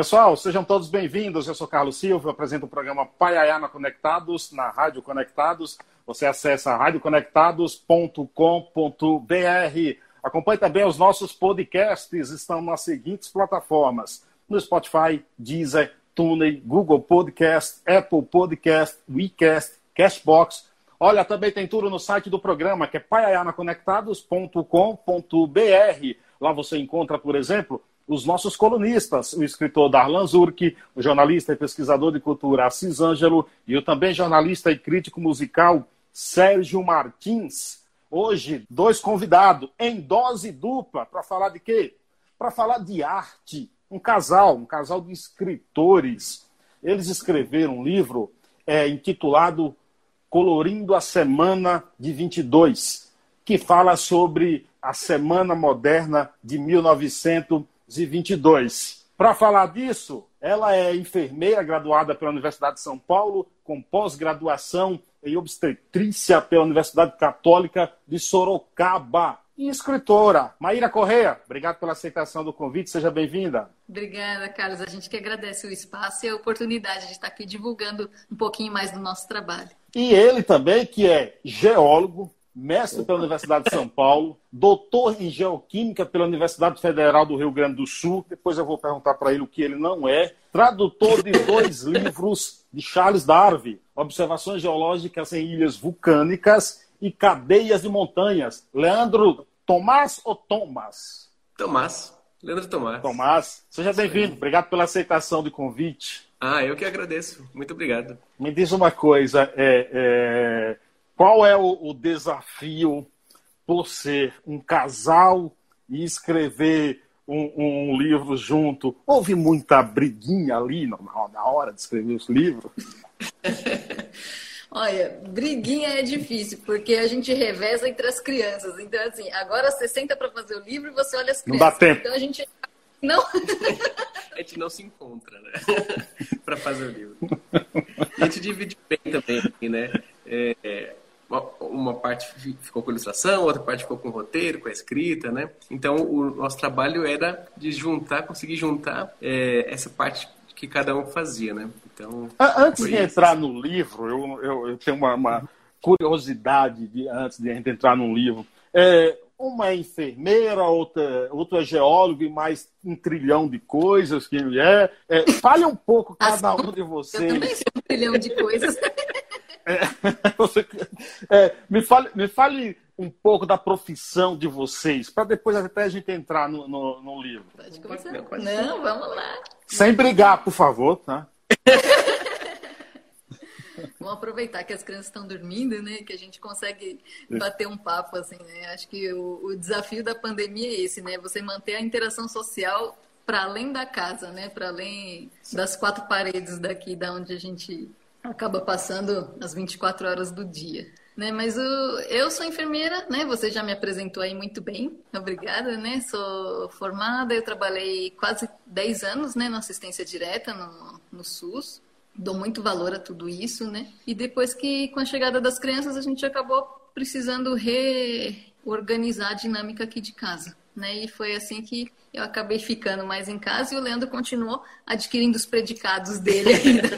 Pessoal, sejam todos bem-vindos. Eu sou Carlos Silva, apresento o programa Paiayana Conectados na Rádio Conectados. Você acessa radioconectados.com.br. Acompanhe também os nossos podcasts, estão nas seguintes plataformas: no Spotify, Deezer, TuneIn, Google Podcast, Apple Podcast, WeCast, Cashbox. Olha, também tem tudo no site do programa, que é paiayanaconectados.com.br. Lá você encontra, por exemplo, os nossos colunistas, o escritor Darlan Zurk, o jornalista e pesquisador de cultura Assis Ângelo e o também jornalista e crítico musical Sérgio Martins. Hoje, dois convidados em dose dupla para falar de quê? Para falar de arte. Um casal, um casal de escritores. Eles escreveram um livro é, intitulado Colorindo a Semana de 22, que fala sobre a Semana Moderna de 1900 2022. Para falar disso, ela é enfermeira graduada pela Universidade de São Paulo, com pós-graduação em obstetrícia pela Universidade Católica de Sorocaba. E escritora, Maíra Correia, obrigado pela aceitação do convite, seja bem-vinda. Obrigada, Carlos. A gente que agradece o espaço e a oportunidade de estar aqui divulgando um pouquinho mais do nosso trabalho. E ele também, que é geólogo, mestre pela Universidade de São Paulo, doutor em geoquímica pela Universidade Federal do Rio Grande do Sul. Depois eu vou perguntar para ele o que ele não é. Tradutor de dois livros de Charles Darwin: Observações Geológicas em Ilhas Vulcânicas e Cadeias de Montanhas. Leandro Tomás ou Thomas? Tomás. Leandro Tomás. Tomás, seja bem-vindo. Obrigado pela aceitação do convite. Ah, eu que agradeço. Muito obrigado. Me diz uma coisa. É, é qual é o, o desafio por ser um casal e escrever um, um, livro junto? Houve muita briguinha ali na, na hora de escrever os livros? Olha, briguinha é difícil, porque a gente reveza entre as crianças. Então, assim, agora você senta para fazer o livro e você olha as crianças. Não dá tempo. Então a gente. Não. a gente não se encontra, né? para fazer o livro. A gente divide bem também, né? É, uma parte ficou com ilustração, outra parte ficou com roteiro, com a escrita, né? Então o nosso trabalho era de juntar, conseguir juntar é, essa parte que cada um fazia, né? Então antes de entrar no livro, eu, eu, eu tenho uma, uma curiosidade de, antes de a gente entrar no livro. É, uma é enfermeira, outra, outra é geóloga e mais um trilhão de coisas que é. é fale um pouco cada um de vocês. Eu também sou um trilhão de coisas. É, você, é, me, fale, me fale um pouco da profissão de vocês, para depois até a gente entrar no, no, no livro. Pode começar. Não, vamos lá. Sem brigar, por favor, tá? Vamos aproveitar que as crianças estão dormindo, né? Que a gente consegue bater um papo, assim, né? Acho que o, o desafio da pandemia é esse, né? Você manter a interação social para além da casa, né? Para além das quatro paredes daqui, da onde a gente acaba passando as 24 horas do dia. Né, mas o, eu sou enfermeira, né? Você já me apresentou aí muito bem, obrigada, né? Sou formada, eu trabalhei quase 10 anos, né, na assistência direta no, no SUS. Dou muito valor a tudo isso, né? E depois que, com a chegada das crianças, a gente acabou precisando reorganizar a dinâmica aqui de casa, né? E foi assim que eu acabei ficando mais em casa e o Leandro continuou adquirindo os predicados dele ainda.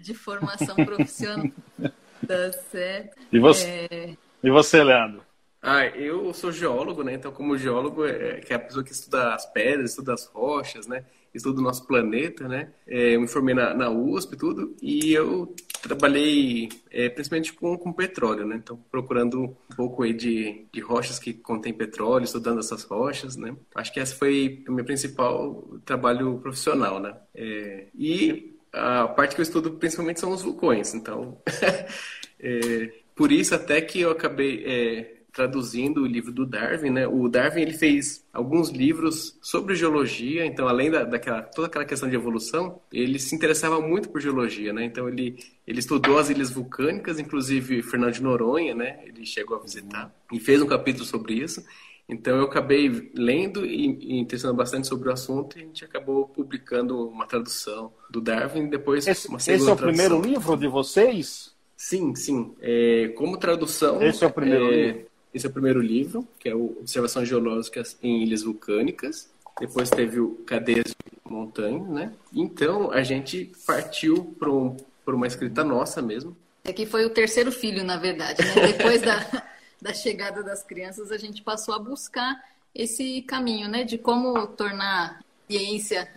De formação profissional. tá certo. E você, é... e você Leandro? Ah, eu sou geólogo, né? Então, como geólogo, é, que é a pessoa que estuda as pedras, estuda as rochas, né? Estuda o nosso planeta, né? É, eu me formei na, na USP e tudo, e eu trabalhei é, principalmente com, com petróleo, né? Então, procurando um pouco aí de, de rochas que contêm petróleo, estudando essas rochas, né? Acho que esse foi o meu principal trabalho profissional, né? É, e a parte que eu estudo principalmente são os vulcões. Então, é, por isso até que eu acabei é, traduzindo o livro do Darwin, né? O Darwin ele fez alguns livros sobre geologia, então além da, daquela toda aquela questão de evolução, ele se interessava muito por geologia, né? Então ele ele estudou as ilhas vulcânicas, inclusive Fernando de Noronha, né? Ele chegou a visitar e fez um capítulo sobre isso. Então eu acabei lendo e, e interessando bastante sobre o assunto e a gente acabou publicando uma tradução do Darwin depois esse, uma segunda Esse é o tradução. primeiro livro de vocês? Sim, sim. É, como tradução. Esse é o primeiro é, livro. Esse é o primeiro livro, que é o Observações Geológicas em Ilhas Vulcânicas. Depois teve o Cadeias de Montanha, né? Então a gente partiu para um, uma escrita nossa mesmo. Aqui foi o terceiro filho, na verdade. Né? Depois da, da chegada das crianças, a gente passou a buscar esse caminho, né, de como tornar ciência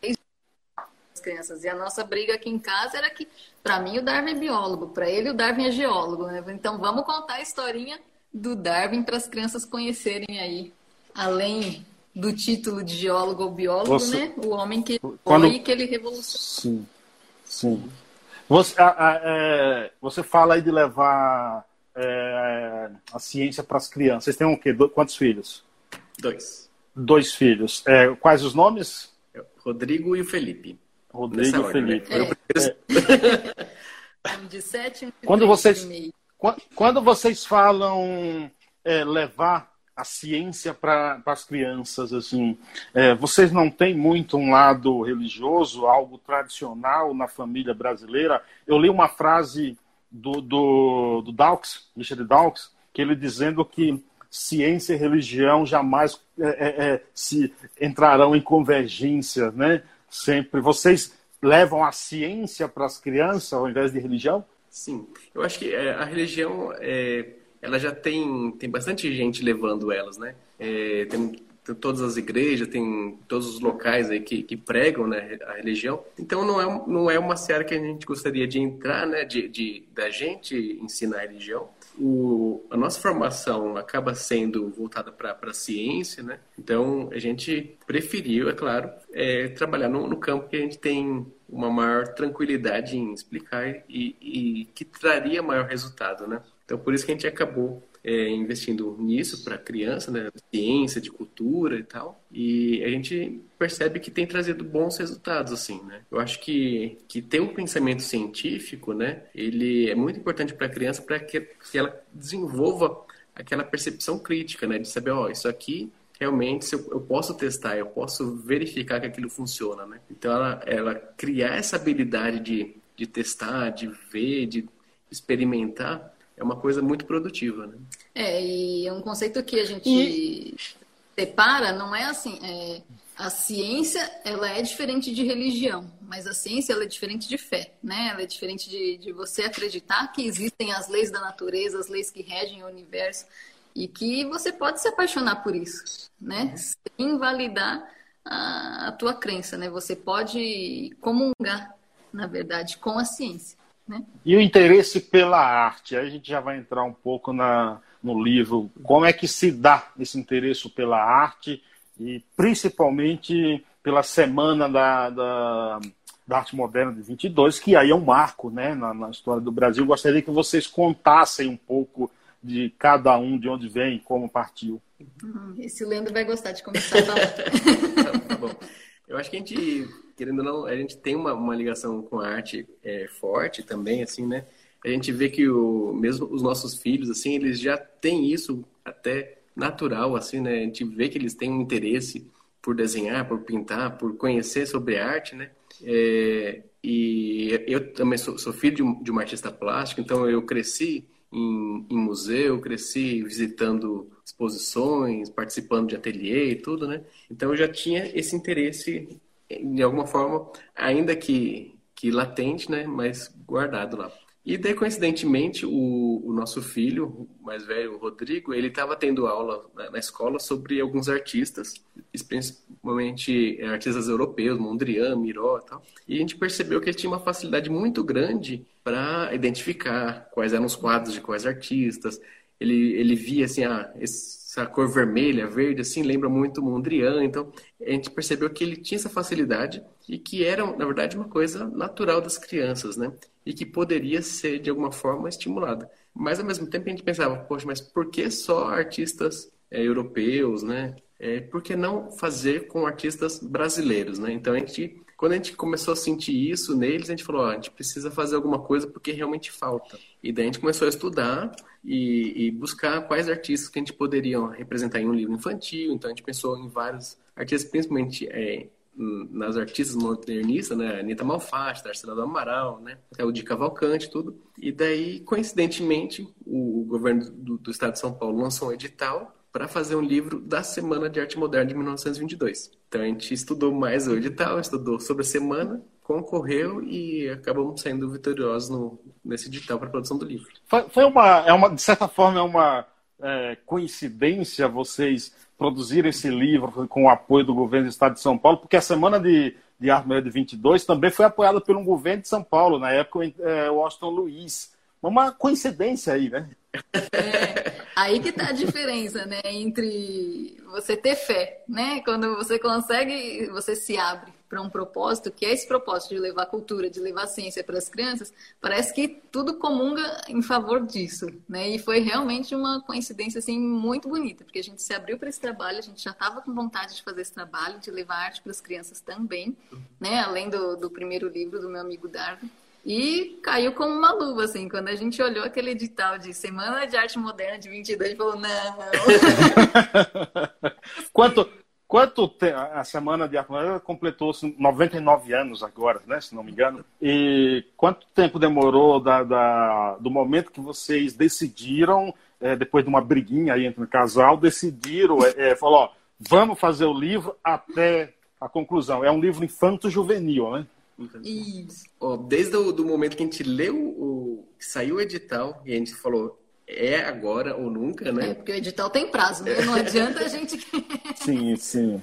desde as crianças. E a nossa briga aqui em casa era que, para mim, o Darwin é biólogo, para ele, o Darwin é geólogo. Né? Então, vamos contar a historinha do Darwin para as crianças conhecerem aí, além do título de geólogo ou biólogo, Você... né? O homem que Quando... foi que ele revolucionou. Sim, sim. Você, a, a, é, você fala aí de levar é, a ciência para as crianças. Vocês têm um quê? Do, quantos filhos? Dois. Dois filhos. É, quais os nomes? Rodrigo e o Felipe. Rodrigo e o né? Felipe. Né? É. Um de sete, um de quando vocês, quando vocês falam é, levar a ciência para as crianças, assim, é, vocês não têm muito um lado religioso, algo tradicional na família brasileira? Eu li uma frase do, do, do Dawkins, Richard Dawkins, que ele dizendo que ciência e religião jamais é, é, é, se entrarão em convergência, né? Sempre. Vocês levam a ciência para as crianças ao invés de religião? Sim, eu acho que é, a religião é, ela já tem tem bastante gente levando elas, né? É, tem todas as igrejas, tem todos os locais aí que, que pregam né, a religião. Então não é, não é uma seara que a gente gostaria de entrar, né, de, de da gente ensinar a religião. O, a nossa formação acaba sendo voltada para a ciência, né? Então a gente preferiu, é claro, é, trabalhar no, no campo que a gente tem uma maior tranquilidade em explicar e, e que traria maior resultado, né? Então por isso que a gente acabou é, investindo nisso para criança, né, ciência, de cultura e tal. E a gente percebe que tem trazido bons resultados, assim, né? Eu acho que, que ter um pensamento científico, né, ele é muito importante para a criança para que, que ela desenvolva aquela percepção crítica, né, de saber, ó, oh, isso aqui realmente eu, eu, posso testar, eu posso verificar que aquilo funciona, né? Então ela, ela criar essa habilidade de, de testar, de ver, de experimentar, é uma coisa muito produtiva, né? É, e é um conceito que a gente e... separa, não é assim, é, a ciência, ela é diferente de religião, mas a ciência, ela é diferente de fé, né? Ela é diferente de, de você acreditar que existem as leis da natureza, as leis que regem o universo, e que você pode se apaixonar por isso, né? Sem invalidar a, a tua crença, né? Você pode comungar, na verdade, com a ciência. Né? E o interesse pela arte, aí a gente já vai entrar um pouco na, no livro. Como é que se dá esse interesse pela arte e principalmente pela Semana da, da, da Arte Moderna de 22, que aí é um marco né, na, na história do Brasil. Gostaria que vocês contassem um pouco de cada um, de onde vem, como partiu. Uhum. Esse Leandro vai gostar de começar a falar. tá bom. Eu acho que a gente, querendo ou não, a gente tem uma, uma ligação com a arte é, forte também, assim, né? A gente vê que o, mesmo os nossos filhos, assim, eles já têm isso até natural, assim, né? A gente vê que eles têm um interesse por desenhar, por pintar, por conhecer sobre arte, né? É, e eu também sou, sou filho de, um, de uma artista plástica, então eu cresci em, em, museu, cresci visitando exposições, participando de ateliê e tudo, né? Então eu já tinha esse interesse, de alguma forma, ainda que, que latente, né? Mas guardado lá. E daí, coincidentemente, o, o nosso filho, o mais velho, o Rodrigo, ele estava tendo aula na, na, escola sobre alguns artistas, principalmente é, artistas europeus, Mondrian, Miró e tal. E a gente percebeu que ele tinha uma facilidade muito grande para identificar quais eram os quadros de quais artistas. Ele, ele via assim, ah, essa cor vermelha, verde, assim, lembra muito Mondrian. Então, a gente percebeu que ele tinha essa facilidade e que era, na verdade, uma coisa natural das crianças, né? E que poderia ser, de alguma forma, estimulada. Mas, ao mesmo tempo, a gente pensava, poxa, mas por que só artistas é, europeus, né? É, por que não fazer com artistas brasileiros, né? Então, a gente quando a gente começou a sentir isso neles, a gente falou, ó, a gente precisa fazer alguma coisa porque realmente falta. E daí a gente começou a estudar e, e, buscar quais artistas que a gente poderia representar em um livro infantil. Então a gente pensou em vários artistas, principalmente é, nas artistas modernistas, né? Anitta Malfatti, Tarsila do Amaral, né? Até o de Cavalcante, tudo. E daí, coincidentemente, o, governo do, do, estado de São Paulo lançou um edital para fazer um livro da Semana de Arte Moderna de 1922. Então a gente estudou mais o edital, estudou sobre a semana, concorreu e acabamos saindo vitoriosos no, nesse edital para a produção do livro. Foi, foi, uma, é uma, de certa forma, é uma é, coincidência vocês produzirem esse livro com o apoio do governo do Estado de São Paulo, porque a Semana de, de Arte Moderna de 22 também foi apoiada pelo governo de São Paulo, na época é, Washington Luiz. Uma coincidência aí, né? É, aí que tá a diferença, né? Entre você ter fé, né? Quando você consegue, você se abre para um propósito, que é esse propósito de levar cultura, de levar ciência para as crianças, parece que tudo comunga em favor disso, né? E foi realmente uma coincidência assim muito bonita, porque a gente se abriu para esse trabalho, a gente já estava com vontade de fazer esse trabalho, de levar arte para as crianças também, né? Além do, do primeiro livro do meu amigo Darwin. E caiu como uma luva, assim, quando a gente olhou aquele edital de Semana de Arte Moderna de 22, a gente falou, não. quanto, quanto a Semana de Arte Moderna completou 99 anos agora, né, se não me engano. E quanto tempo demorou da, da do momento que vocês decidiram, é, depois de uma briguinha aí entre o casal, decidiram, é, é, falou, ó, vamos fazer o livro até a conclusão. É um livro infanto-juvenil, né? Isso. Ó, desde o do momento que a gente leu o. saiu o edital e a gente falou, é agora ou nunca, né? É, porque o edital tem prazo, né? Não adianta a gente. sim, sim.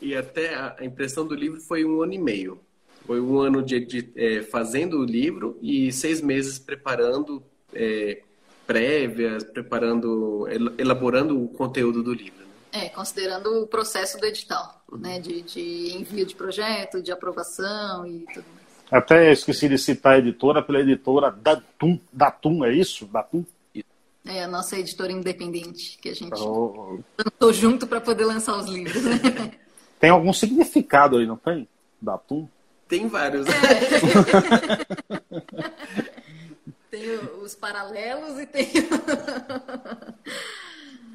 E até a impressão do livro foi um ano e meio. Foi um ano de, de é, fazendo o livro e seis meses preparando é, prévias, preparando, elaborando o conteúdo do livro. É, considerando o processo do edital, né? De, de envio de projeto, de aprovação e tudo mais. Até esqueci de citar a editora pela editora Datum, Datum é isso? Datum? É a nossa editora independente, que a gente oh. junto para poder lançar os livros. Né? Tem algum significado aí, não tem? Datum? Tem vários. É. tem os paralelos e tem.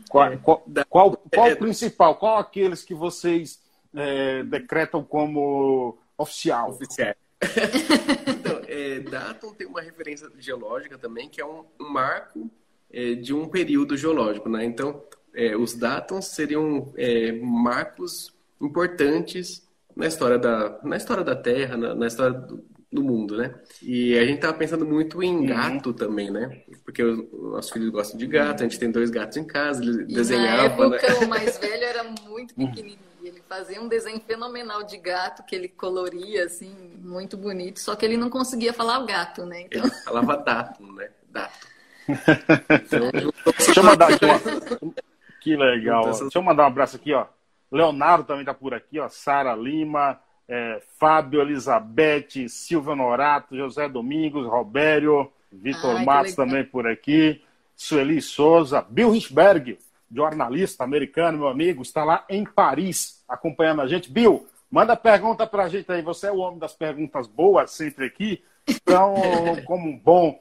Qual, qual, qual, qual o principal? Qual aqueles que vocês é, decretam como oficial? Oficial. então, é, Datum tem uma referência geológica também, que é um, um marco é, de um período geológico. Né? Então, é, os Datums seriam é, marcos importantes na história da, na história da Terra, na, na história do, do mundo, né? E a gente tava pensando muito em uhum. gato uhum. também, né? Porque os nossos filhos gostam de gato, a gente tem dois gatos em casa, ele e desenhava. Na época, né? o mais velho era muito uhum. pequenininho. Fazia um desenho fenomenal de gato que ele coloria, assim, muito bonito, só que ele não conseguia falar o gato, né? Então... Ele falava dato, né? Dato. então, Deixa eu mandar aqui, ó. Que legal. Deixa eu mandar um abraço aqui, ó. Leonardo também tá por aqui, ó. Sara Lima é, Fábio, Elizabeth, Silvio Norato, José Domingos, Robério, Vitor Matos também por aqui, Sueli Souza, Bill Richberg, jornalista americano, meu amigo, está lá em Paris acompanhando a gente. Bill, manda pergunta para a gente aí. Você é o homem das perguntas boas sempre aqui. Então, como um bom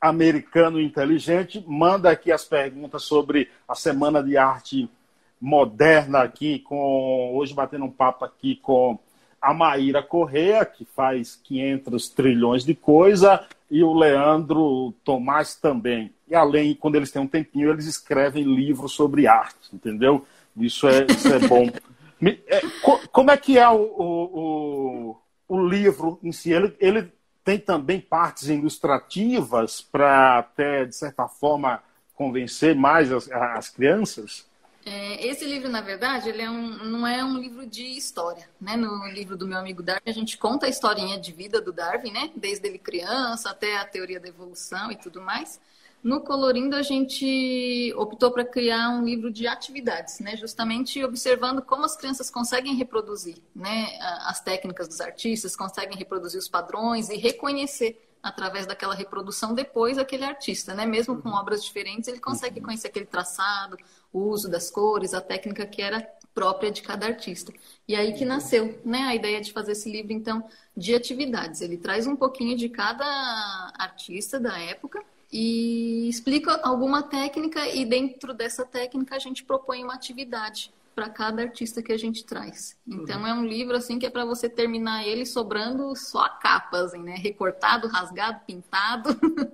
americano inteligente, manda aqui as perguntas sobre a Semana de Arte Moderna aqui, com hoje batendo um papo aqui com a Maíra Correa, que faz 500 trilhões de coisa, e o Leandro Tomás também. E além, quando eles têm um tempinho, eles escrevem livros sobre arte, entendeu? Isso é, isso é bom. É, como é que é o, o, o, livro em si? Ele, ele tem também partes ilustrativas para até, de certa forma, convencer mais as, as crianças? É, esse livro, na verdade, ele é um, não é um livro de história, né? No livro do meu amigo Darwin, a gente conta a historinha de vida do Darwin, né? Desde ele criança até a teoria da evolução e tudo mais. No Colorindo, a gente optou para criar um livro de atividades, né? Justamente observando como as crianças conseguem reproduzir, né? As técnicas dos artistas, conseguem reproduzir os padrões e reconhecer através daquela reprodução depois aquele artista, né? Mesmo com uhum. obras diferentes, ele consegue uhum. conhecer aquele traçado, o uso das cores, a técnica que era própria de cada artista. E aí que uhum. nasceu, né, a ideia de fazer esse livro então de atividades. Ele traz um pouquinho de cada artista da época e explica alguma técnica e dentro dessa técnica a gente propõe uma atividade para cada artista que a gente traz. Então uhum. é um livro assim que é para você terminar ele sobrando só a capa, assim, né? Recortado, rasgado, pintado.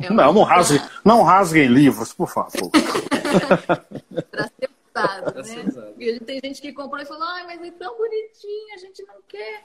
É não, não rasgue, não rasguem livros, por favor. para ser usado, né? E tem gente que comprou e falou: "Ai, mas é tão bonitinho, a gente não quer"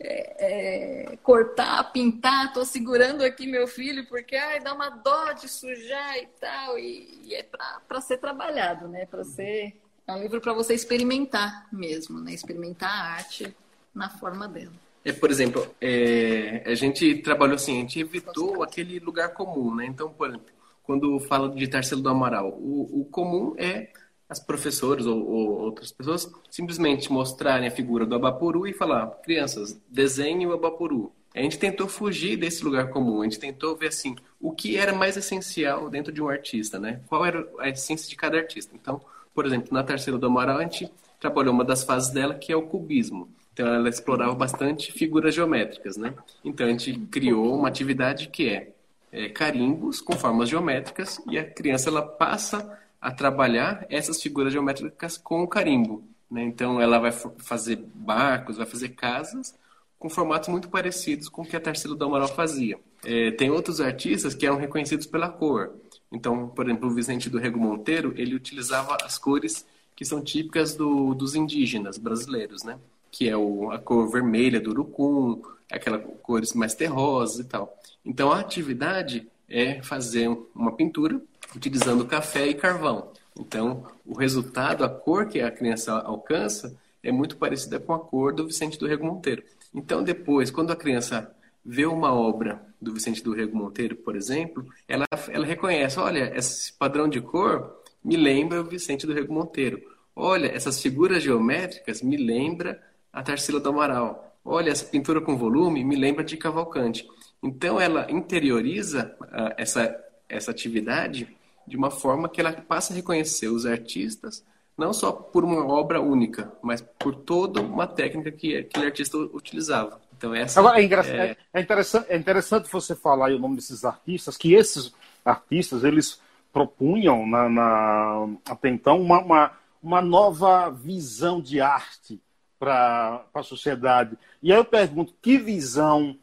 é, é, cortar, pintar, tô segurando aqui meu filho porque ai, dá uma dó de sujar e tal, e, e é para ser trabalhado, né? Para ser é um livro para você experimentar mesmo, né? Experimentar a arte na forma dela. É, por exemplo, é, a gente trabalhou assim, a gente evitou aquele lugar comum, né? Então, por exemplo, quando fala de Tarsilo do Amaral, o, o comum é as professoras ou, ou, outras pessoas simplesmente mostrarem a figura do Abapuru e falar, crianças, desenhe o Abapuru. A gente tentou fugir desse lugar comum, a gente tentou ver assim, o que era mais essencial dentro de um artista, né? Qual era a essência de cada artista. Então, por exemplo, na Terceira do Amaral, a gente trabalhou uma das fases dela, que é o cubismo. Então, ela explorava bastante figuras geométricas, né? Então, a gente criou uma atividade que é, é carimbos com formas geométricas e a criança ela passa a trabalhar essas figuras geométricas com o carimbo. Né? Então, ela vai fazer barcos, vai fazer casas com formatos muito parecidos com o que a Tarsila do Amaral fazia. É, tem outros artistas que eram reconhecidos pela cor. Então, por exemplo, o Vicente do Rego Monteiro, ele utilizava as cores que são típicas do, dos indígenas brasileiros, né? Que é o, a cor vermelha do urucum, aquela cores mais terrosas e tal. Então, a atividade é fazer uma pintura utilizando café e carvão. Então, o resultado, a cor que a criança alcança, é muito parecida com a cor do Vicente do Rego Monteiro. Então, depois, quando a criança vê uma obra do Vicente do Rego Monteiro, por exemplo, ela, ela reconhece, olha, esse padrão de cor me lembra o Vicente do Rego Monteiro. Olha, essas figuras geométricas me lembra a Tarsila do Amaral. Olha, essa pintura com volume me lembra de Cavalcante. Então, ela interioriza uh, essa, essa atividade de uma forma que ela passa a reconhecer os artistas não só por uma obra única, mas por toda uma técnica que aquele artista utilizava. Então essa Agora é, é... é interessante, é interessante você falar o nome desses artistas, que esses artistas eles propunham na, na até então uma, uma, uma nova visão de arte para a sociedade. E aí eu pergunto, que visão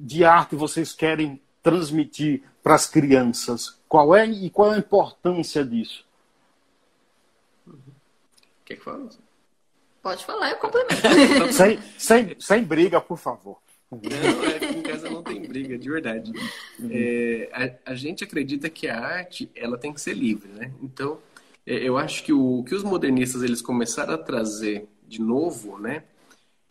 de arte vocês querem transmitir para as crianças? Qual é e qual é a importância disso? Quer que fale? Pode falar, eu complemento. sem, sem, sem briga, por favor. Não, é, aqui em casa não tem briga, de verdade. Uhum. É, a, a, gente acredita que a arte ela tem que ser livre, né? Então, é, eu acho que o que os modernistas eles começaram a trazer de novo, né,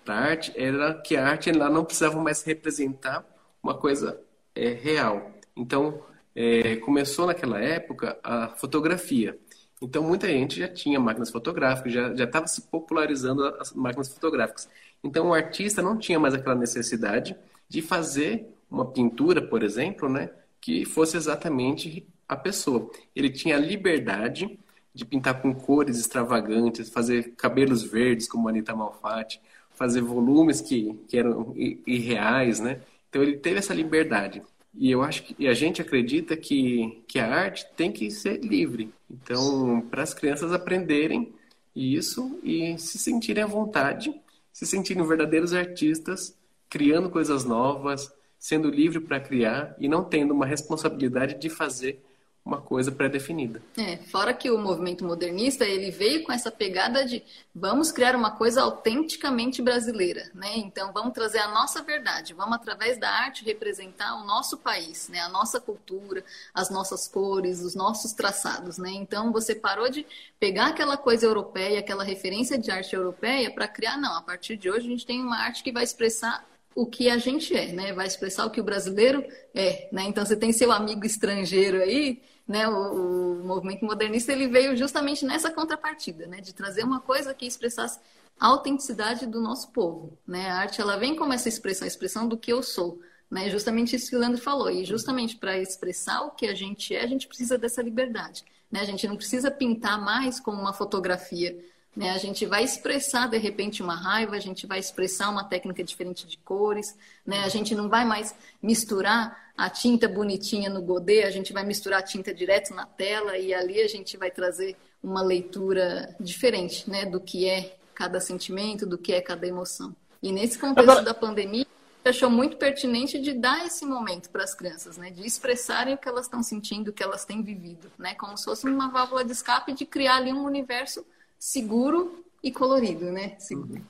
para a arte era que a arte ela não precisava mais representar uma coisa é, real. Então, é, começou naquela época a fotografia. Então, muita gente já tinha máquinas fotográficas, já estava se popularizando as máquinas fotográficas. Então, o artista não tinha mais aquela necessidade de fazer uma pintura, por exemplo, né, que fosse exatamente a pessoa. Ele tinha a liberdade de pintar com cores extravagantes, fazer cabelos verdes, como Anita Malfatti, fazer volumes que, que eram irreais, né? Então, ele teve essa liberdade. E eu acho que e a gente acredita que, que a arte tem que ser livre. Então, para as crianças aprenderem isso e se sentirem à vontade, se sentirem verdadeiros artistas, criando coisas novas, sendo livre para criar e não tendo uma responsabilidade de fazer uma coisa pré-definida. É, fora que o movimento modernista ele veio com essa pegada de vamos criar uma coisa autenticamente brasileira, né? Então vamos trazer a nossa verdade, vamos através da arte representar o nosso país, né? A nossa cultura, as nossas cores, os nossos traçados, né? Então você parou de pegar aquela coisa europeia, aquela referência de arte europeia para criar não. A partir de hoje a gente tem uma arte que vai expressar o que a gente é, né? Vai expressar o que o brasileiro é, né? Então você tem seu amigo estrangeiro aí né, o, o, movimento modernista ele veio justamente nessa contrapartida, né, de trazer uma coisa que expressasse a autenticidade do nosso povo. Né? A arte ela vem como essa expressão, a expressão do que eu sou. Né? Justamente isso que o Leandro falou. E justamente para expressar o que a gente é, a gente precisa dessa liberdade. Né? A gente não precisa pintar mais como uma fotografia. Né? A gente vai expressar, de repente, uma raiva, a gente vai expressar uma técnica diferente de cores. Né? A gente não vai mais misturar a tinta bonitinha no godê, a gente vai misturar a tinta direto na tela e ali a gente vai trazer uma leitura diferente, né, do que é cada sentimento, do que é cada emoção. E nesse contexto Agora... da pandemia, achou muito pertinente de dar esse momento para as crianças, né? De expressarem o que elas estão sentindo, o que elas têm vivido, né? Como se fosse uma válvula de escape de criar ali um universo seguro e colorido, né? Seguro.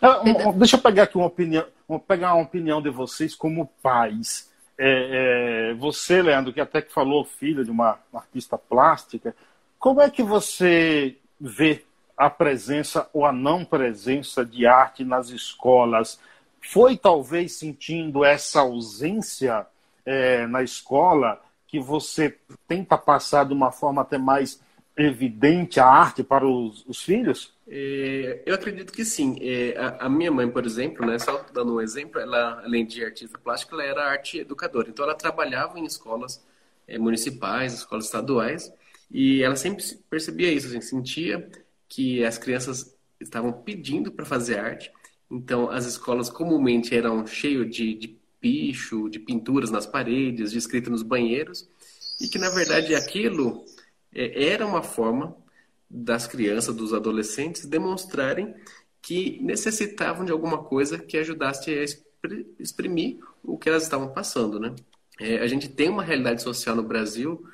É, deixa eu pegar aqui uma opinião, vou pegar uma opinião de vocês como pais. É, é, você, Leandro, que até que falou filho de uma, uma artista plástica, como é que você vê a presença ou a não presença de arte nas escolas? Foi talvez sentindo essa ausência é, na escola que você tenta passar de uma forma até mais evidente a arte para os, os filhos? É, eu acredito que sim. É, a, a, minha mãe, por exemplo, né, só dando um exemplo, ela, além de artista plástica, ela era arte educadora. Então, ela trabalhava em escolas é, municipais, escolas estaduais, e ela sempre percebia isso, assim, sentia que as crianças estavam pedindo para fazer arte. Então, as escolas comumente eram cheias de, de picho, de pinturas nas paredes, de escrita nos banheiros, e que, na verdade, aquilo era uma forma das crianças, dos adolescentes, demonstrarem que necessitavam de alguma coisa que ajudasse a exprimir o que elas estavam passando, né? É, a gente tem uma realidade social no Brasil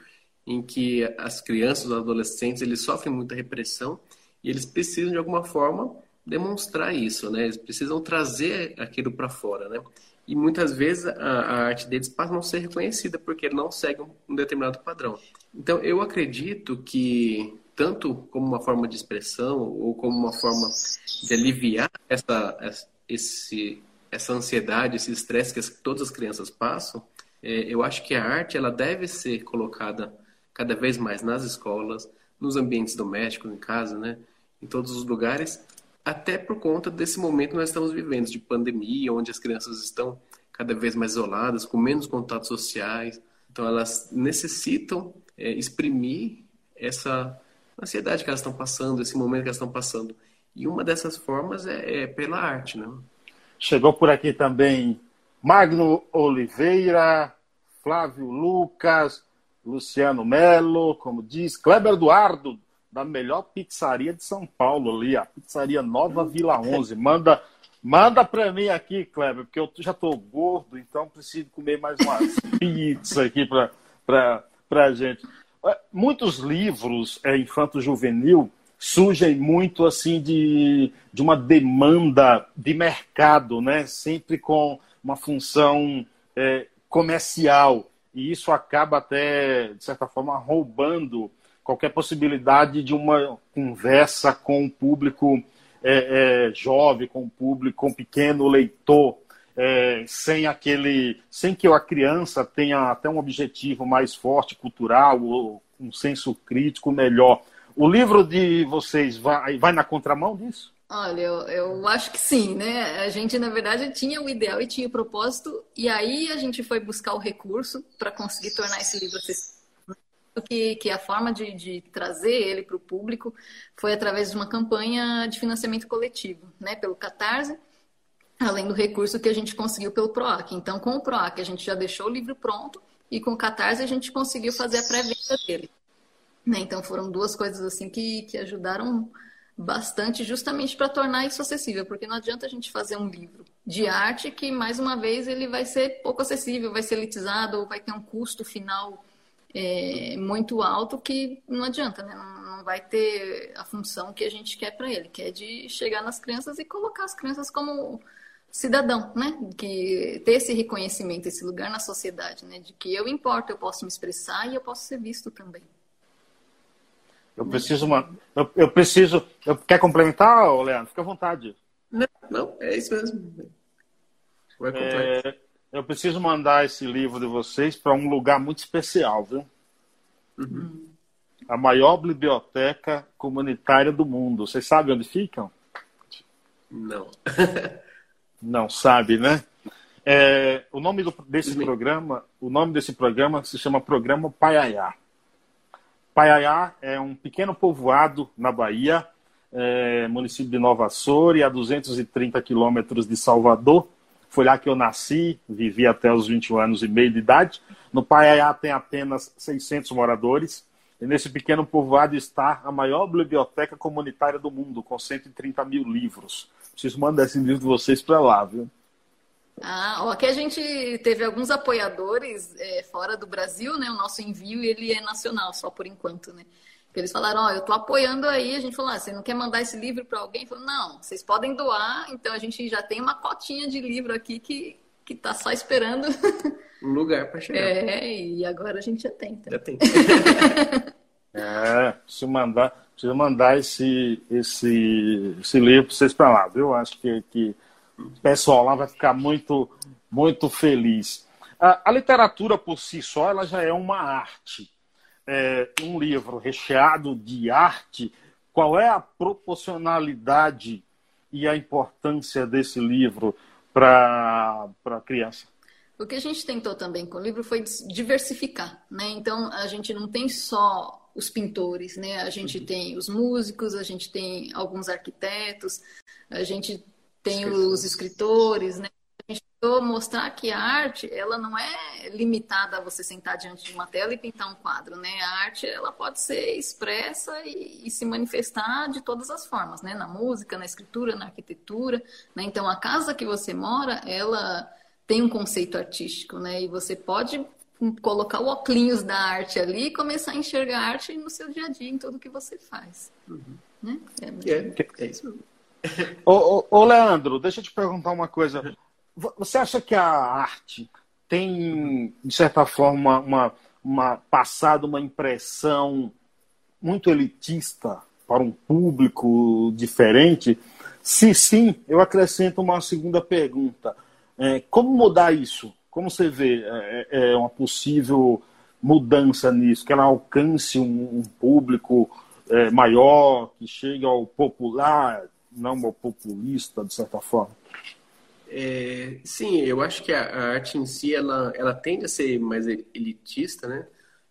em que as crianças, os adolescentes, eles sofrem muita repressão e eles precisam de alguma forma demonstrar isso, né? Eles precisam trazer aquilo para fora, né? E muitas vezes a, a, arte deles passa a não ser reconhecida porque não segue um, um determinado padrão. Então eu acredito que tanto como uma forma de expressão ou como uma forma de aliviar essa esse essa ansiedade, esse estresse que as, todas as crianças passam, é, eu acho que a arte ela deve ser colocada cada vez mais nas escolas, nos ambientes domésticos, em casa, né? em todos os lugares, até por conta desse momento que nós estamos vivendo, de pandemia, onde as crianças estão cada vez mais isoladas, com menos contatos sociais. Então, elas necessitam é, exprimir essa ansiedade que elas estão passando, esse momento que elas estão passando. E uma dessas formas é, é pela arte. Né? Chegou por aqui também Magno Oliveira, Flávio Lucas, Luciano Melo, como diz, Kleber Eduardo, da melhor pizzaria de São Paulo ali, a pizzaria Nova Vila 11. Manda manda para mim aqui, Kleber, porque eu já estou gordo, então preciso comer mais umas pizzas aqui para a gente. É, muitos livros é, infanto-juvenil surgem muito assim de, de uma demanda de mercado, né? sempre com uma função é, comercial. E isso acaba até, de certa forma, roubando qualquer possibilidade de uma conversa com o público é, é, jovem, com o público, com o pequeno leitor, é, sem aquele, sem que a criança tenha até um objetivo mais forte, cultural, um senso crítico melhor. O livro de vocês vai, vai na contramão disso? Olha, eu, eu, acho que sim, né? A gente, na verdade, tinha o ideal e tinha o propósito, e aí a gente foi buscar o recurso para conseguir tornar esse livro acessível. Que, que a forma de, de trazer ele para o público foi através de uma campanha de financiamento coletivo, né? Pelo Catarse, além do recurso que a gente conseguiu pelo PROAC. Então, com o PROAC, a gente já deixou o livro pronto, e com o Catarse a gente conseguiu fazer a pré-venda dele. Né? Então, foram duas coisas assim que, que ajudaram bastante justamente para tornar isso acessível, porque não adianta a gente fazer um livro de arte que, mais uma vez, ele vai ser pouco acessível, vai ser elitizado ou vai ter um custo final é, muito alto que não adianta, né? Não, não vai ter a função que a gente quer para ele, que é de chegar nas crianças e colocar as crianças como cidadão, né? Que ter esse reconhecimento, esse lugar na sociedade, né? De que eu importo, eu posso me expressar e eu posso ser visto também. Eu preciso uma. Eu, eu preciso. Eu, quer complementar, Leandro? Fica à vontade. Não, não é isso mesmo. É, eu preciso mandar esse livro de vocês para um lugar muito especial, viu? Uhum. A maior biblioteca comunitária do mundo. Vocês sabem onde ficam? Não. não sabe, né? É, o nome do, desse programa, o nome desse programa se chama Programa Paiaiá. Paiaiá é um pequeno povoado na Bahia, é, município de Nova Açores, a 230 quilômetros de Salvador. Foi lá que eu nasci, vivi até os 21 anos e meio de idade. No Paiaiá tem apenas 600 moradores. E nesse pequeno povoado está a maior biblioteca comunitária do mundo, com 130 mil livros. Preciso mandar esse livro de vocês para lá, viu? Ah, aqui a gente teve alguns apoiadores é, fora do Brasil, né? O nosso envio ele é nacional, só por enquanto, né? Eles falaram, ó, oh, eu tô apoiando aí. A gente falou, ah, você não quer mandar esse livro para alguém? Falou, não, vocês podem doar. Então a gente já tem uma cotinha de livro aqui que que tá só esperando um lugar para chegar. É, e agora a gente já tem. Já tem. é, preciso mandar, preciso mandar esse, esse, esse livro para vocês para lá, viu? Acho que, que o pessoal lá vai ficar muito, muito feliz. A, a literatura por si só, ela já é uma arte é, um livro recheado de arte, qual é a proporcionalidade e a importância desse livro para a criança? O que a gente tentou também com o livro foi diversificar, né? Então a gente não tem só os pintores, né? A gente uhum. tem os músicos, a gente tem alguns arquitetos, a gente tem os escritores, né? Mostrar que a arte ela não é limitada a você sentar diante de uma tela e pintar um quadro, né? A arte ela pode ser expressa e, e, se manifestar de todas as formas, né? Na música, na escritura, na arquitetura, né? Então a casa que você mora, ela tem um conceito artístico, né? E você pode colocar o óculos da arte ali e começar a enxergar a arte no seu dia a dia, em tudo que você faz. Uhum. Né? É, é, é isso. ô, ô, ô, Leandro, deixa eu te perguntar uma coisa. Você acha que a arte tem, de certa forma, uma, uma passado uma impressão muito elitista para um público diferente? Se sim, eu acrescento uma segunda pergunta. É, como mudar isso? Como você vê é, é, é uma possível mudança nisso? Que ela alcance um, um público é, maior, que chegue ao popular, não ao populista, de certa forma? É, sim, eu acho que a, a, arte em si ela, ela tende a ser mais elitista, né?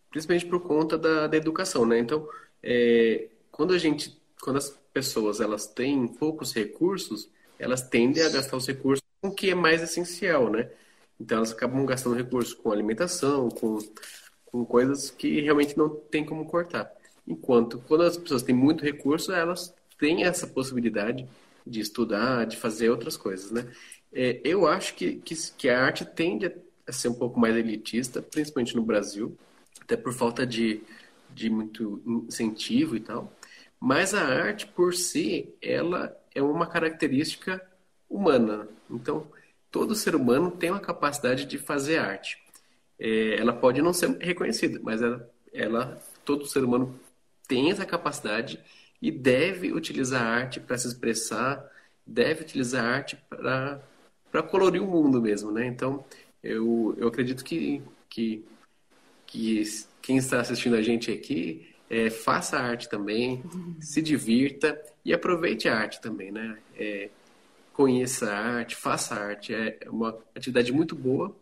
Principalmente por conta da, da educação, né? Então, é, quando a gente, quando as pessoas elas têm poucos recursos, elas tendem a gastar os recursos com o que é mais essencial, né? Então elas acabam gastando recursos com alimentação, com, com coisas que realmente não tem como cortar. Enquanto quando as pessoas têm muito recurso, elas têm essa possibilidade de estudar, de fazer outras coisas, né? É, eu acho que, que, que, a arte tende a ser um pouco mais elitista, principalmente no Brasil, até por falta de, de muito incentivo e tal. Mas a arte, por si, ela é uma característica humana. Então, todo ser humano tem uma capacidade de fazer arte. É, ela pode não ser reconhecida, mas ela, ela, todo ser humano tem essa capacidade e deve utilizar a arte para se expressar, deve utilizar a arte para para colorir o mundo mesmo, né? Então, eu, eu acredito que, que, que quem está assistindo a gente aqui é, faça arte também, se divirta e aproveite a arte também, né? É, conheça a arte, faça arte, é uma atividade muito boa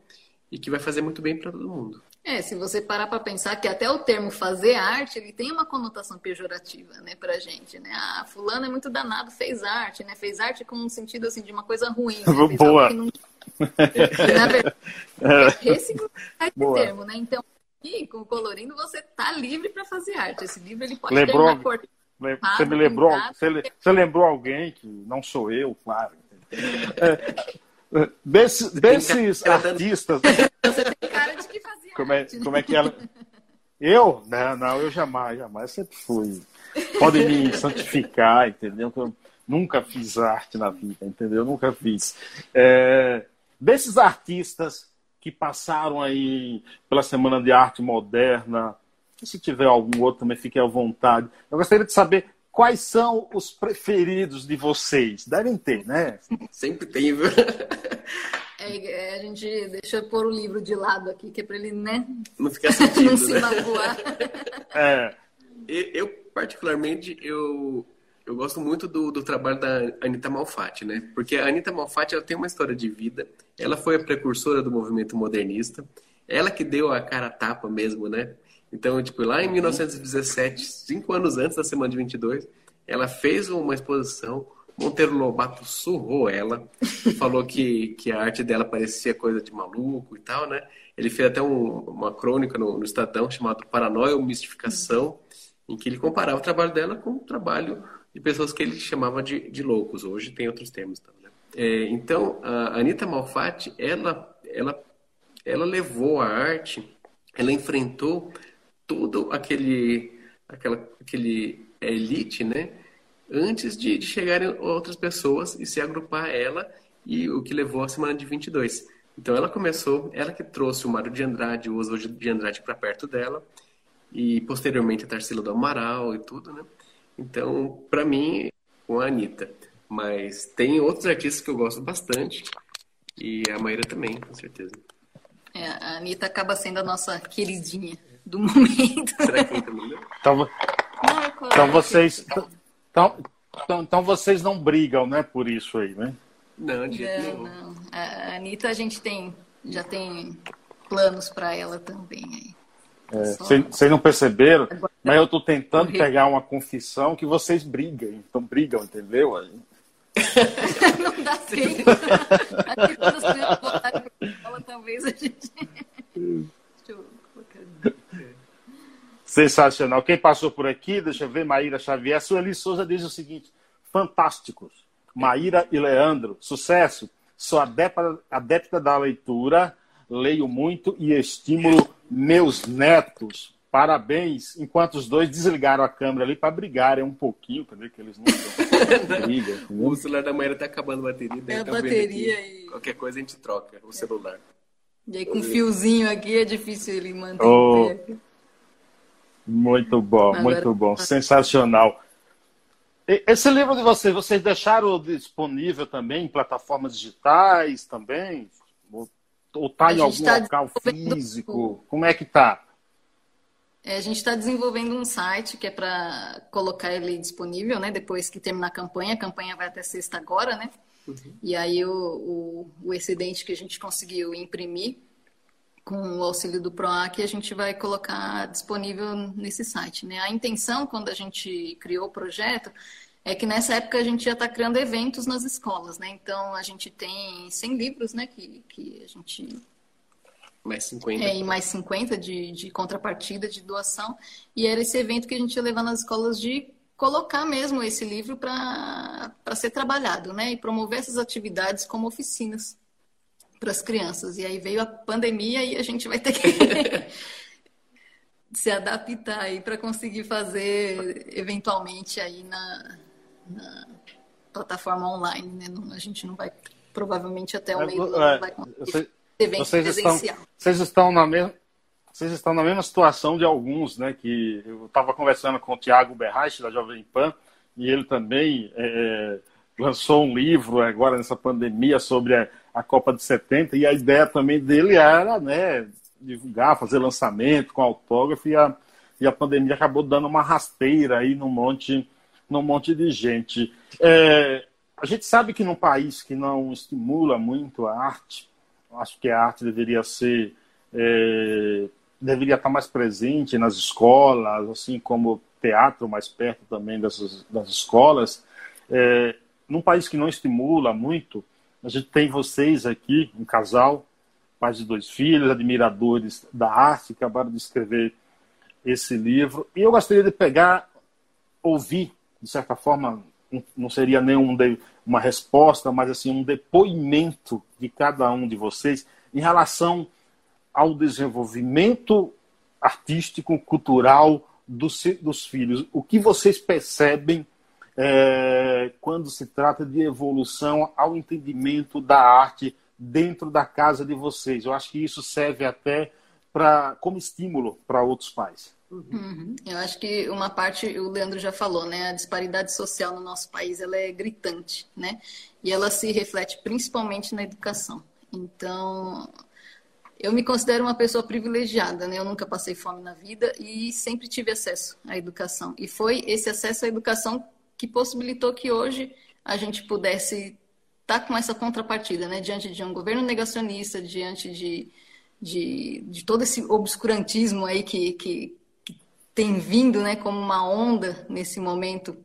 e que vai fazer muito bem para todo mundo. É, se você parar para pensar que até o termo fazer arte, ele tem uma conotação pejorativa, né, pra gente, né? Ah, fulano é muito danado, fez arte, né? Fez arte com um sentido, assim, de uma coisa ruim. Né? Boa. Não... na verdade, é. esse é o termo, né? Então, aqui, com o colorindo, você tá livre para fazer arte. Esse livro, ele pode lembrou, ter uma cor... Você me lembrou, você, você lembrou alguém que não sou eu, claro. É, desses, desses artistas... Você tem cara de que como é, como é que ela. Eu? Não, não, eu jamais, jamais. Sempre fui. Podem me santificar, entendeu? Eu nunca fiz arte na vida, entendeu? Nunca fiz. É, desses artistas que passaram aí pela Semana de Arte Moderna, se tiver algum outro também fique à vontade. Eu gostaria de saber quais são os preferidos de vocês. Devem ter, né? Sempre tem, viu? É, é, a gente deixa eu pôr o livro de lado aqui, que é para ele, né? Não ficar sentindo, Não se né? magoar. É. Eu, particularmente, eu, eu gosto muito do, do trabalho da Anita Malfatti, né? Porque a Anita Malfatti, ela tem uma história de vida. Ela foi a precursora do movimento modernista. Ela que deu a cara a tapa mesmo, né? Então, tipo, lá em 1917, cinco anos antes da Semana de 22, ela fez uma exposição Monteiro Lobato surrou ela, falou que, que a arte dela parecia coisa de maluco e tal, né? Ele fez até um, uma crônica no, no Estadão chamado Paranoia ou Mistificação, em que ele comparava o trabalho dela com o trabalho de pessoas que ele chamava de, de loucos. Hoje tem outros termos. Então, né? é, então a Anita Malfatti, ela, ela, ela levou a arte, ela enfrentou todo aquele, aquela, aquele elite, né? Antes de, de chegarem outras pessoas e se agrupar a ela, e o que levou a semana de 22. Então ela começou, ela que trouxe o Mário de Andrade, o Oswald de Andrade para perto dela, e posteriormente a Tarsila do Amaral e tudo, né? Então, para mim, com a Anitta. Mas tem outros artistas que eu gosto bastante, e a Maíra também, com certeza. É, a Anitta acaba sendo a nossa queridinha do momento. Será que também não? Então, então vocês. Então, então, então, vocês não brigam, né, por isso aí, né? Não, de não, não. A Anitta a gente tem, já tem planos para ela também aí. Vocês é, não perceberam? Mas eu estou tentando pegar uma confissão que vocês brigam. Então brigam, entendeu? não dá tempo. Que quando as crianças voltarem para escola, talvez a gente. Sensacional. Quem passou por aqui, deixa eu ver, Maíra Xavier. Sueli Souza diz o seguinte: fantásticos. Maíra e Leandro, sucesso. Sou adepta, adepta da leitura, leio muito e estimulo meus netos. Parabéns, enquanto os dois desligaram a câmera ali para brigarem um pouquinho, entendeu? Que eles não brigam. o celular da manhã tá acabando a bateria. É a bateria e... Qualquer coisa a gente troca o celular. E aí com um fiozinho aqui é difícil ele manter oh, Muito bom, Agora... muito bom. Sensacional. Esse livro de vocês, vocês deixaram disponível também em plataformas digitais também? Ou está em algum tá local físico? Como é que está? É, a gente está desenvolvendo um site que é para colocar ele disponível, né? Depois que terminar a campanha, a campanha vai até sexta agora, né? Uhum. E aí o, o, o, excedente que a gente conseguiu imprimir com o auxílio do PROAC, a gente vai colocar disponível nesse site, né? A intenção, quando a gente criou o projeto, é que nessa época a gente já está criando eventos nas escolas, né? Então a gente tem 100 livros, né? Que, que a gente. Mais 50. É, e mais 50 de, de contrapartida, de doação. E era esse evento que a gente ia levar nas escolas de colocar mesmo esse livro para ser trabalhado, né? E promover essas atividades como oficinas para as crianças. E aí veio a pandemia e a gente vai ter que se adaptar aí para conseguir fazer eventualmente aí na, na plataforma online, né? Não, a gente não vai, provavelmente até o é, meio do ano, é, vai conseguir evento vocês presencial. Estão, vocês estão na mesma vocês estão na mesma situação de alguns, né? Que eu estava conversando com o Tiago Berrache, da Jovem Pan, e ele também é, lançou um livro agora nessa pandemia sobre a, a, Copa de 70, e a ideia também dele era né, divulgar, fazer lançamento com autógrafo, e a, e a pandemia acabou dando uma rasteira aí num monte num monte de gente. É, a gente sabe que num país que não estimula muito a arte, acho que a arte deveria ser é, deveria estar mais presente nas escolas, assim como teatro mais perto também das, das escolas. É, num país que não estimula muito, a gente tem vocês aqui, um casal, pais de dois filhos, admiradores da arte, acabaram de escrever esse livro. E eu gostaria de pegar, ouvir de certa forma, não seria nenhum uma resposta, mas assim um depoimento de cada um de vocês em relação ao desenvolvimento artístico, cultural dos, dos filhos. O que vocês percebem é, quando se trata de evolução ao entendimento da arte dentro da casa de vocês? Eu acho que isso serve até para como estímulo para outros pais. Uhum. Eu acho que uma parte, o Leandro já falou, né? A disparidade social no nosso país ela é gritante, né? E ela se reflete principalmente na educação. Então, eu me considero uma pessoa privilegiada, né? Eu nunca passei fome na vida e sempre tive acesso à educação. E foi esse acesso à educação que possibilitou que hoje a gente pudesse estar tá com essa contrapartida, né? Diante de um governo negacionista, diante de, de, de todo esse obscurantismo aí que, que tem vindo né, como uma onda nesse momento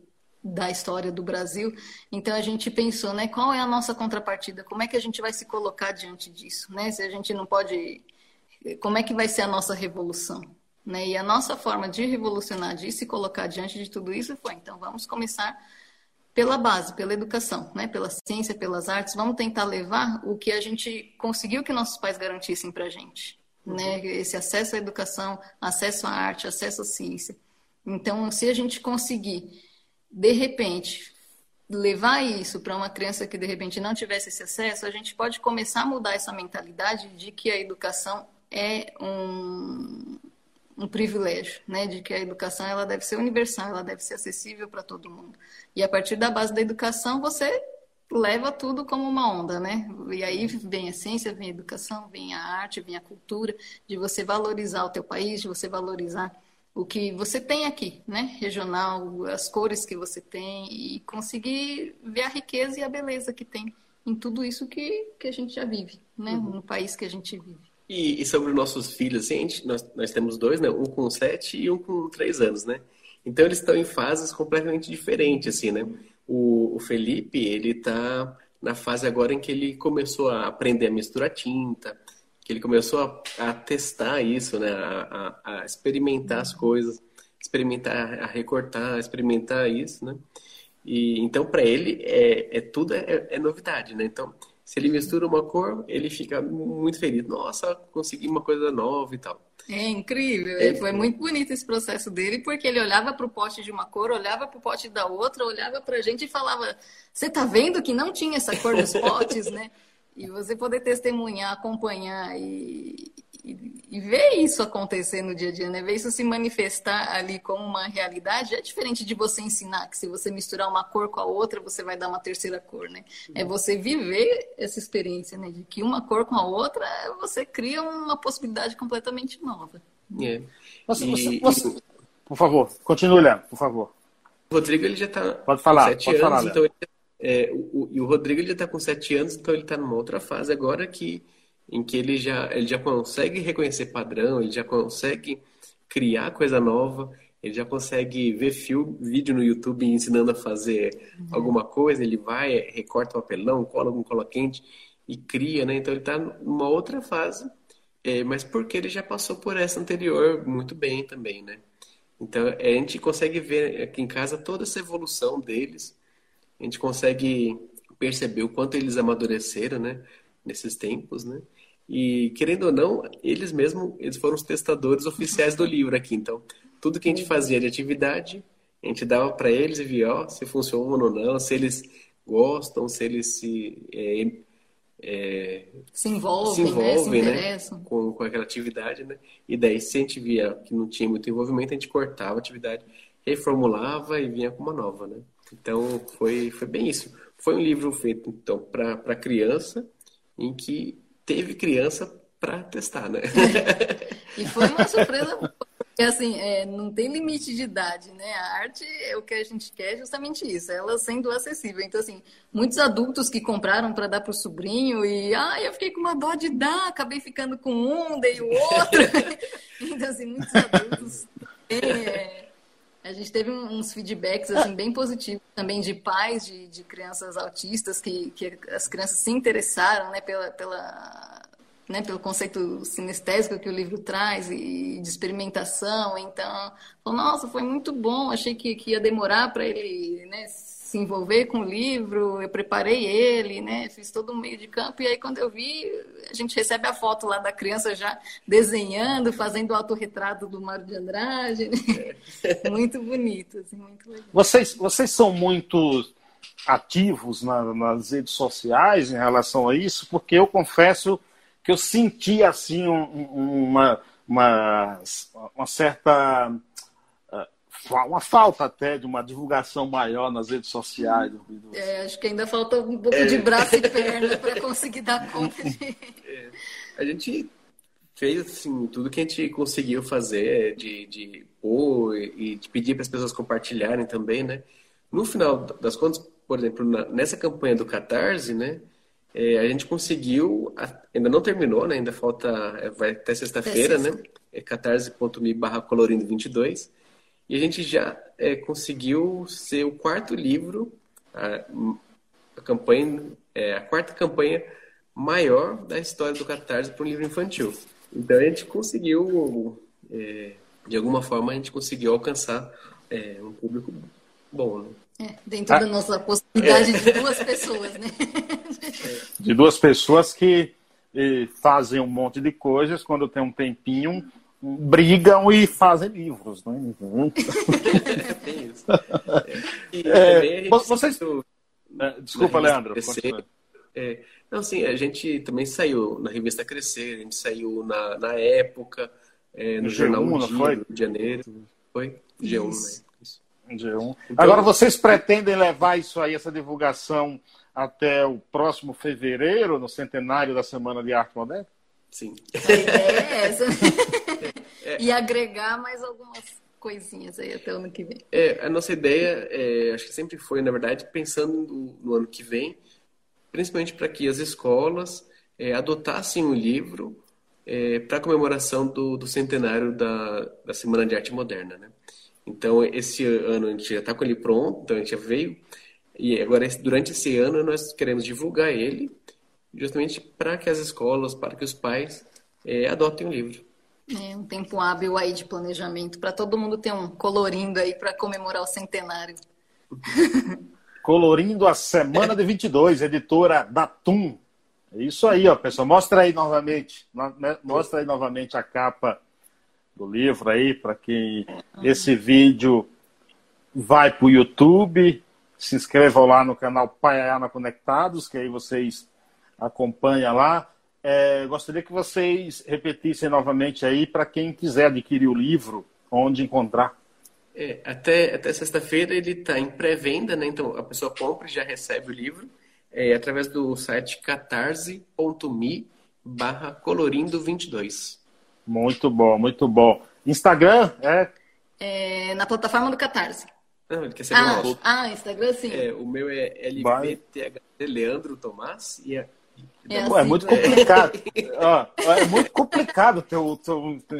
da história do Brasil. Então a gente pensou, né, qual é a nossa contrapartida? Como é que a gente vai se colocar diante disso, né? Se a gente não pode, como é que vai ser a nossa revolução? Né? E a nossa forma de revolucionar, de se colocar diante de tudo isso foi, então vamos começar pela base, pela educação, né? pela ciência, pelas artes, vamos tentar levar o que a gente conseguiu que nossos pais garantissem para a gente. Né? Uhum. Né? Esse acesso à educação, acesso à arte, acesso à ciência. Então, se a gente conseguir, de repente, levar isso para uma criança que de repente não tivesse esse acesso, a gente pode começar a mudar essa mentalidade de que a educação é um, um privilégio, né, de que a educação ela deve ser universal, ela deve ser acessível para todo mundo. E a partir da base da educação, você leva tudo como uma onda, né? E aí vem a ciência, vem a educação, vem a arte, vem a cultura, de você valorizar o teu país, de você valorizar o que você tem aqui, né? Regional, as cores que você tem e conseguir ver a riqueza e a beleza que tem em tudo isso que, que a gente já vive, né? Uhum. No país que a gente vive. E, e sobre nossos filhos, assim, gente, nós, nós temos dois, né? Um com sete e um com três anos, né? Então eles estão em fases completamente diferentes, assim, né? O, o Felipe, ele está na fase agora em que ele começou a aprender a misturar tinta, que ele começou a, a testar isso, né? A, a, a, experimentar as coisas, experimentar, a recortar, experimentar isso, né? E então para ele é, é tudo é, é novidade, né? Então se ele mistura uma cor, ele fica muito feliz. Nossa, consegui uma coisa nova e tal. É incrível. É, foi muito bonito esse processo dele, porque ele olhava para o pote de uma cor, olhava para o pote da outra, olhava para a gente e falava: Você tá vendo que não tinha essa cor nos potes, né? E você poder testemunhar, acompanhar e, e, e, ver isso acontecer no dia a dia, né? Ver isso se manifestar ali como uma realidade é diferente de você ensinar que se você misturar uma cor com a outra, você vai dar uma terceira cor, né? É você viver essa experiência, né? De que uma cor com a outra, você cria uma possibilidade completamente nova. É. Você, e... você, por favor, continue, Léo, por favor. O Rodrigo, ele já está Pode falar, sete pode anos, falar, então ele, é, o, e o Rodrigo, ele já está com sete anos, então ele está numa outra fase agora que em que ele já, ele já consegue reconhecer padrão, ele já consegue criar coisa nova, ele já consegue ver filme, vídeo no YouTube ensinando a fazer uhum. alguma coisa, ele vai, recorta o papelão, cola algum cola quente e cria, né? Então ele está numa outra fase, é, mas porque ele já passou por essa anterior muito bem também, né? Então a gente consegue ver aqui em casa toda essa evolução deles, a gente consegue perceber o quanto eles amadureceram, né? Nesses tempos, né? E, querendo ou não, eles mesmos eles foram os testadores oficiais do livro aqui. Então, tudo que a gente fazia de atividade, a gente dava para eles e via ó, se funciona ou não, se eles gostam, se eles se, é, é, se envolvem, se envolvem né, se né com, com aquela atividade. Né? E daí, se a gente via que não tinha muito envolvimento, a gente cortava a atividade, reformulava e vinha com uma nova. Né? Então, foi, foi bem isso. Foi um livro feito então para criança, em que teve criança para testar, né? e foi uma surpresa, porque assim, é, não tem limite de idade, né? A arte, é o que a gente quer é justamente isso, ela sendo acessível. Então, assim, muitos adultos que compraram para dar para o sobrinho e, ah, eu fiquei com uma dó de dar, acabei ficando com um, dei o outro. então, assim, muitos adultos é, a gente teve uns feedbacks assim, bem positivos também de pais de, de crianças autistas, que, que as crianças se interessaram né, pela, pela, né, pelo conceito sinestésico que o livro traz e de experimentação. Então, falou, nossa, foi muito bom, achei que, que ia demorar para ele né, se envolver com o livro, eu preparei ele, né? Fiz todo o meio de campo. E aí, quando eu vi, a gente recebe a foto lá da criança já desenhando, fazendo o autorretrato do Mário de Andrade. Né? Muito bonito, assim, muito legal. Vocês, vocês são muito ativos na, nas redes sociais em relação a isso? Porque eu confesso que eu senti, assim, um, uma, uma, uma certa uma falta até de uma divulgação maior nas redes sociais. É, acho que ainda falta um pouco é. de braço e perna para conseguir dar conta de... É. A gente fez assim, tudo que a gente conseguiu fazer de, de pôr e de pedir para as pessoas compartilharem também, né? No final das contas, por exemplo, na, nessa campanha do Catarse, né? É, a gente conseguiu, ainda não terminou, né? Ainda falta, é, vai até sexta-feira, né? É catarse.me barra colorindo 22 E a gente já é, conseguiu ser o quarto livro, a, a campanha, é, a quarta campanha maior da história do Catarse para um livro infantil. Então a gente conseguiu, é, de alguma forma, a gente conseguiu alcançar é, um público bom. Né? É, dentro ah, da nossa possibilidade de duas pessoas, né? De duas pessoas que fazem um monte de coisas, quando tem um tempinho, brigam e fazem livros. Né? Tem isso. É, vocês... É, desculpa, Leandro. É, não, sim, a gente também saiu na revista Crescer, a gente saiu na, na época, é, no, Jornal G1, Dia, foi? Rio de Janeiro. Foi? G1, isso. né? Isso. G1. Então, Agora, vocês pretendem levar isso aí, essa divulgação, até o próximo fevereiro, no centenário da Semana de Arte Moderna? Sim. A ideia é essa. É. E agregar mais algumas coisinhas aí até o ano que vem. É, a nossa ideia, é, acho que sempre foi, na verdade, pensando no, no ano que vem, principalmente para que as escolas é, adotassem o livro é, para comemoração do, do centenário da, da Semana de Arte Moderna. Né? Então, esse ano a gente já está com ele pronto, então a gente já veio, e agora, durante esse ano, nós queremos divulgar ele, justamente para que as escolas, para que os pais é, adotem o livro. É um tempo hábil aí de planejamento para todo mundo ter um colorindo aí para comemorar o centenário. Colorindo a Semana de 22, editora da TUM. É isso aí, ó, pessoal. Mostra aí novamente, né, mostra aí novamente a capa do livro aí para quem esse vídeo vai para o YouTube. Se inscrevam lá no canal Paiana Conectados, que aí vocês acompanham lá. É, gostaria que vocês repetissem novamente aí para quem quiser adquirir o livro, onde encontrar. É, até até sexta-feira ele está em pré-venda, né? Então a pessoa compra e já recebe o livro é, através do site catarse.me barra colorindo 22. Muito bom, muito bom. Instagram é? é na plataforma do Catarse. Não, ele quer saber ah, o Ah, Instagram sim. É, o meu é LVTHD Leandro Tomás e é é, assim, é, muito complicado. é muito complicado ter o teu, teu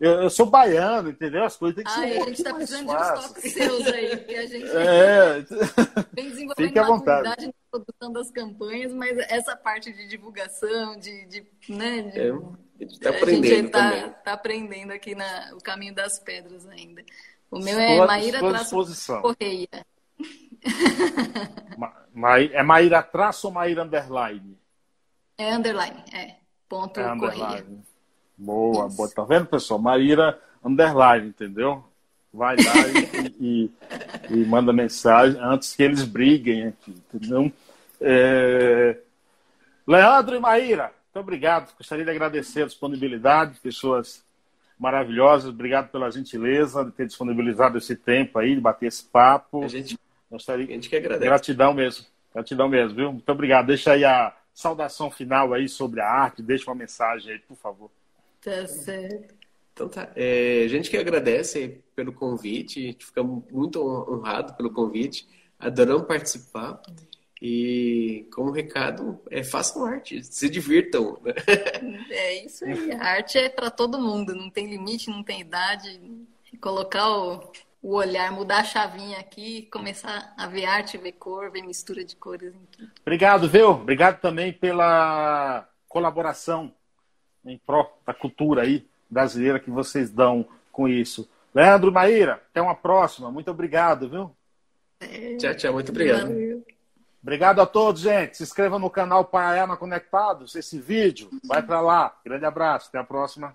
eu, eu, sou baiano, entendeu? As coisas têm que ser. Ai, um a gente está precisando de uns toques seus aí, porque a gente é. vem desenvolvendo Fique à vontade. na produção das campanhas, mas essa parte de divulgação, de. de, né, de é, a gente está aprendendo. está tá aprendendo aqui na, o caminho das pedras ainda. O meu é Maíra Traço Correia. Ma, é Maíra Traço ou Maíra Underline? É underline, é. Ponto é underline. Boa, boa. Tá vendo, pessoal? Maíra underline, entendeu? Vai lá e, e, e, manda mensagem antes que eles briguem aqui, entendeu? É... Leandro e Maíra, muito obrigado. Gostaria de agradecer a disponibilidade, pessoas maravilhosas. Obrigado pela gentileza de ter disponibilizado esse tempo aí, de bater esse papo. A gente, Gostaria... a gente que agradece. Gratidão mesmo. Gratidão mesmo, viu? Muito obrigado. Deixa aí a saudação final aí sobre a arte, deixa uma mensagem aí, por favor. Tá certo. Então tá. É, a gente que agradece pelo convite, a gente fica muito honrado pelo convite, adoramos participar. E como recado, é façam arte, se divirtam. Né? É isso aí. A arte é para todo mundo, não tem limite, não tem idade. Colocar o, o olhar, mudar a chavinha aqui, começar a ver arte, ver cor, ver mistura de cores em tudo. Obrigado, viu? Obrigado também pela colaboração em prol da cultura aí brasileira que vocês dão com isso. Leandro Maíra, até uma próxima. Muito obrigado, viu? É, tchau, tchau. Muito obrigado. Valeu. Obrigado a todos, gente. Se inscreva no canal Paiana Conectados. Esse vídeo vai para lá. Grande abraço. Até a próxima.